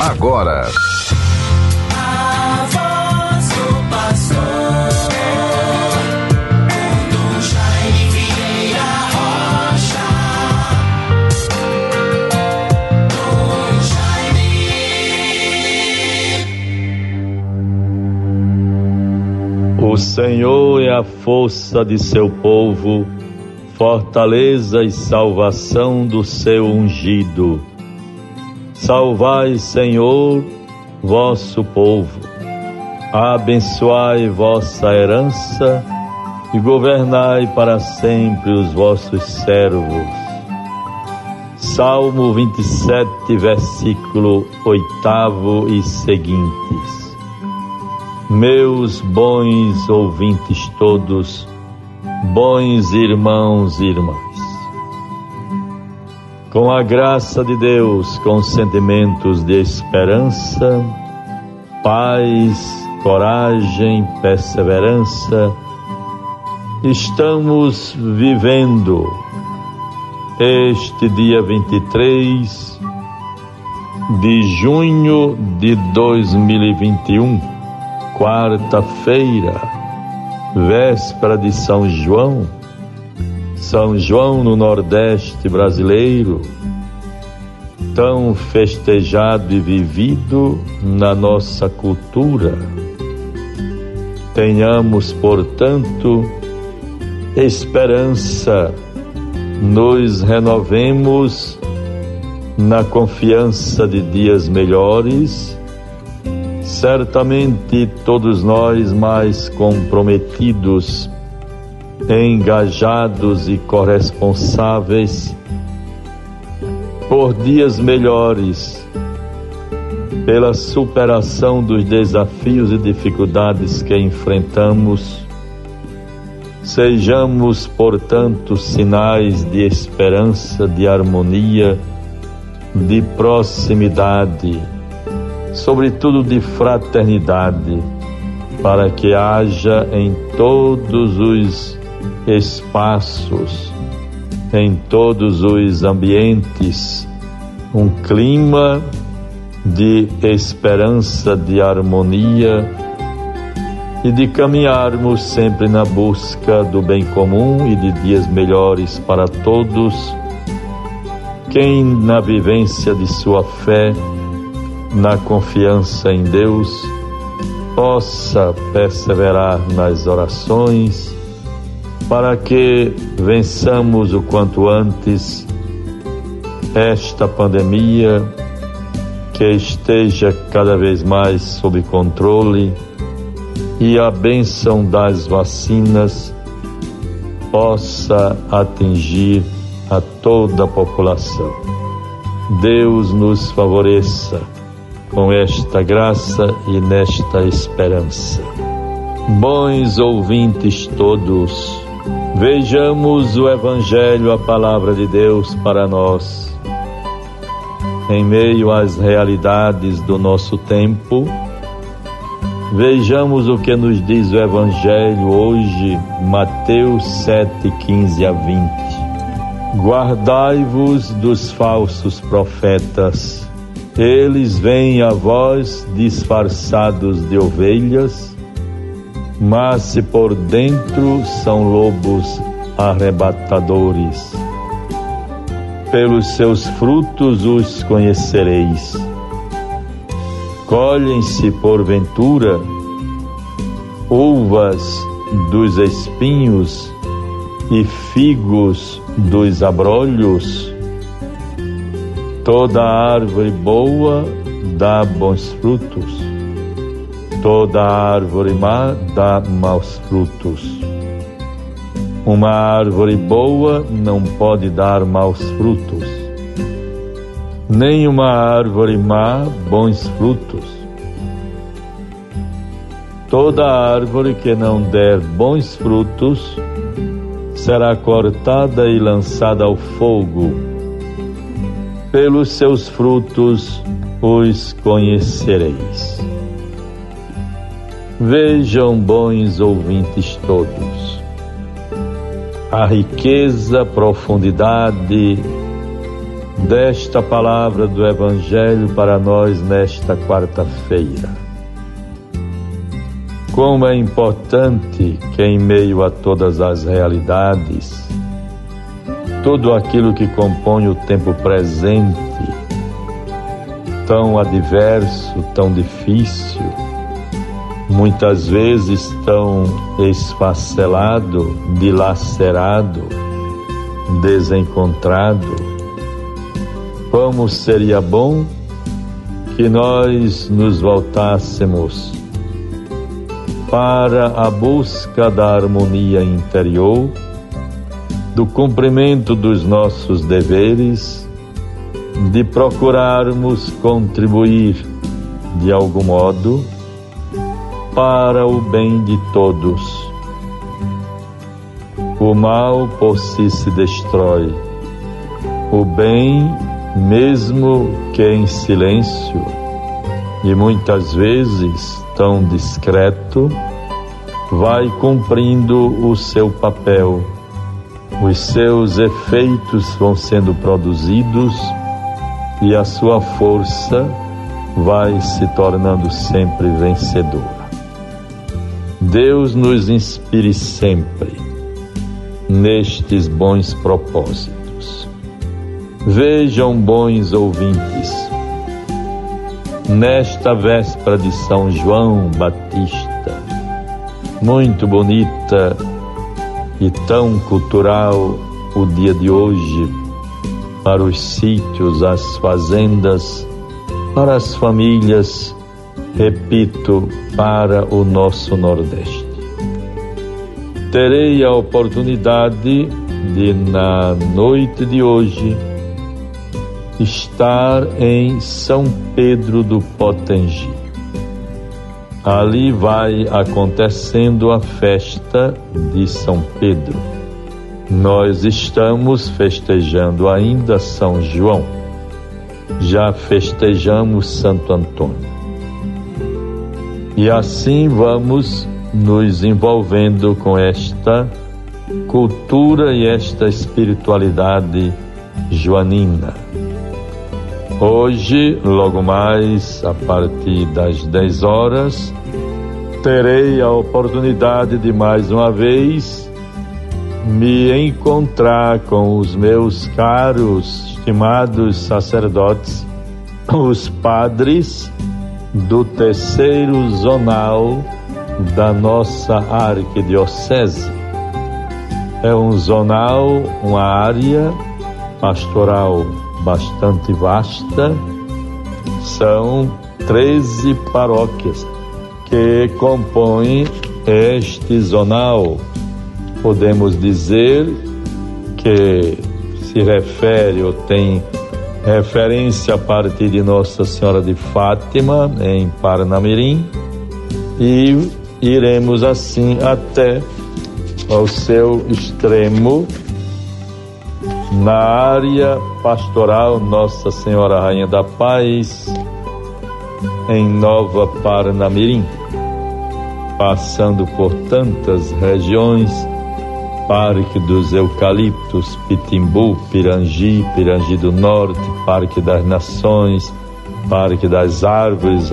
agora. O Senhor é a força de seu povo, fortaleza e salvação do seu ungido. Salvai, Senhor, vosso povo. Abençoai vossa herança e governai para sempre os vossos servos. Salmo 27, versículo 8 e seguintes. Meus bons ouvintes todos, bons irmãos e irmãs com a graça de Deus, com sentimentos de esperança, paz, coragem, perseverança, estamos vivendo este dia 23 de junho de 2021, quarta-feira, véspera de São João são João no Nordeste brasileiro, tão festejado e vivido na nossa cultura. Tenhamos, portanto, esperança, nos renovemos na confiança de dias melhores. Certamente todos nós mais comprometidos engajados e corresponsáveis por dias melhores, pela superação dos desafios e dificuldades que enfrentamos. Sejamos, portanto, sinais de esperança, de harmonia, de proximidade, sobretudo de fraternidade, para que haja em todos os espaços, em todos os ambientes, um clima de esperança, de harmonia e de caminharmos sempre na busca do bem comum e de dias melhores para todos. Quem na vivência de sua fé, na confiança em Deus, possa perseverar nas orações, para que vençamos o quanto antes esta pandemia, que esteja cada vez mais sob controle e a bênção das vacinas possa atingir a toda a população. Deus nos favoreça com esta graça e nesta esperança. Bons ouvintes todos, Vejamos o Evangelho, a palavra de Deus para nós. Em meio às realidades do nosso tempo, vejamos o que nos diz o Evangelho hoje, Mateus 7, 15 a 20. Guardai-vos dos falsos profetas, eles vêm a vós disfarçados de ovelhas mas se por dentro são lobos arrebatadores. Pelos seus frutos os conhecereis. Colhem-se, porventura, uvas dos espinhos e figos dos abrolhos? Toda árvore boa dá bons frutos Toda árvore má dá maus frutos. Uma árvore boa não pode dar maus frutos, nem uma árvore má bons frutos. Toda árvore que não der bons frutos será cortada e lançada ao fogo. Pelos seus frutos os conhecereis. Vejam, bons ouvintes todos, a riqueza, profundidade desta palavra do Evangelho para nós nesta quarta-feira. Como é importante que, em meio a todas as realidades, tudo aquilo que compõe o tempo presente, tão adverso, tão difícil, muitas vezes tão esfacelado, dilacerado, desencontrado, como seria bom que nós nos voltássemos para a busca da harmonia interior, do cumprimento dos nossos deveres, de procurarmos contribuir de algum modo para o bem de todos. O mal por si se destrói, o bem, mesmo que em silêncio, e muitas vezes tão discreto, vai cumprindo o seu papel. Os seus efeitos vão sendo produzidos e a sua força vai se tornando sempre vencedora. Deus nos inspire sempre nestes bons propósitos. Vejam, bons ouvintes, nesta véspera de São João Batista, muito bonita e tão cultural o dia de hoje, para os sítios, as fazendas, para as famílias, repito, para o nosso Nordeste. Terei a oportunidade de, na noite de hoje, estar em São Pedro do Potengi. Ali vai acontecendo a festa de São Pedro. Nós estamos festejando ainda São João. Já festejamos Santo Antônio. E assim vamos nos envolvendo com esta cultura e esta espiritualidade joanina. Hoje, logo mais, a partir das 10 horas, terei a oportunidade de mais uma vez me encontrar com os meus caros, estimados sacerdotes, os padres do terceiro zonal da nossa arquidiocese. É um zonal, uma área pastoral bastante vasta, são 13 paróquias que compõem este zonal. Podemos dizer que se refere ou tem referência a partir de Nossa Senhora de Fátima, em Parnamirim, e iremos assim até ao seu extremo na área pastoral Nossa Senhora Rainha da Paz, em Nova Parnamirim, passando por tantas regiões, Parque dos Eucaliptos, Pitimbu, Pirangi, Pirangi do Norte, Parque das Nações, Parque das Árvores,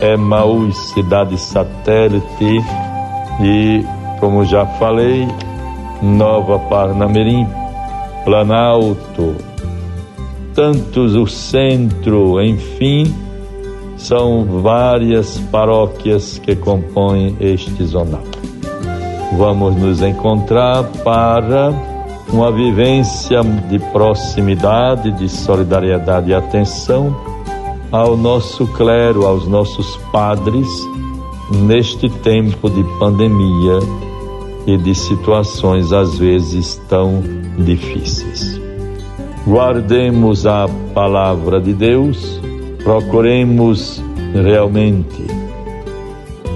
Emaús, Cidade Satélite e, como já falei, Nova Parnamirim, Planalto, tantos o centro, enfim, são várias paróquias que compõem este zonal. Vamos nos encontrar para uma vivência de proximidade, de solidariedade e atenção ao nosso clero, aos nossos padres, neste tempo de pandemia e de situações às vezes tão difíceis. Guardemos a palavra de Deus, procuremos realmente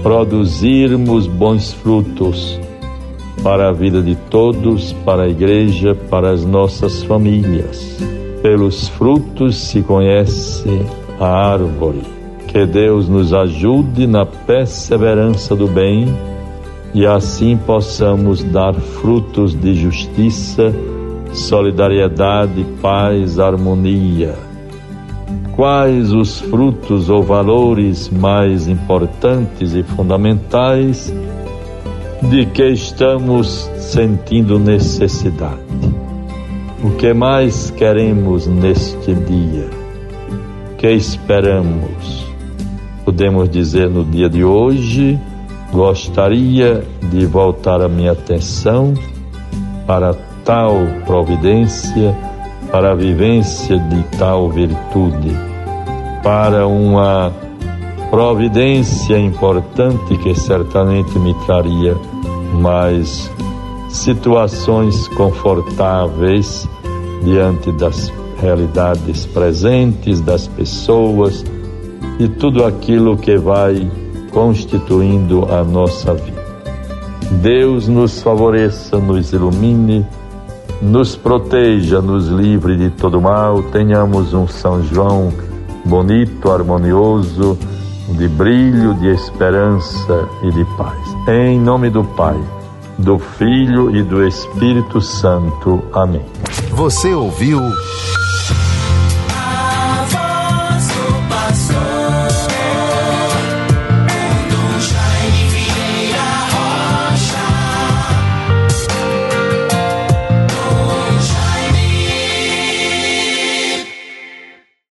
produzirmos bons frutos para a vida de todos, para a igreja, para as nossas famílias. Pelos frutos se conhece a árvore. Que Deus nos ajude na perseverança do bem e assim possamos dar frutos de justiça, solidariedade, paz, harmonia. Quais os frutos ou valores mais importantes e fundamentais de que estamos sentindo necessidade? O que mais queremos neste dia? O que esperamos? Podemos dizer no dia de hoje, gostaria de voltar a minha atenção para tal providência, para a vivência de tal virtude, para uma providência importante que certamente me traria mais situações confortáveis diante das realidades presentes, das pessoas e tudo aquilo que vai constituindo a nossa vida. Deus nos favoreça, nos ilumine, nos proteja, nos livre de todo mal. Tenhamos um São João bonito, harmonioso, de brilho, de esperança e de paz. Em nome do Pai, do Filho e do Espírito Santo. Amém. Você ouviu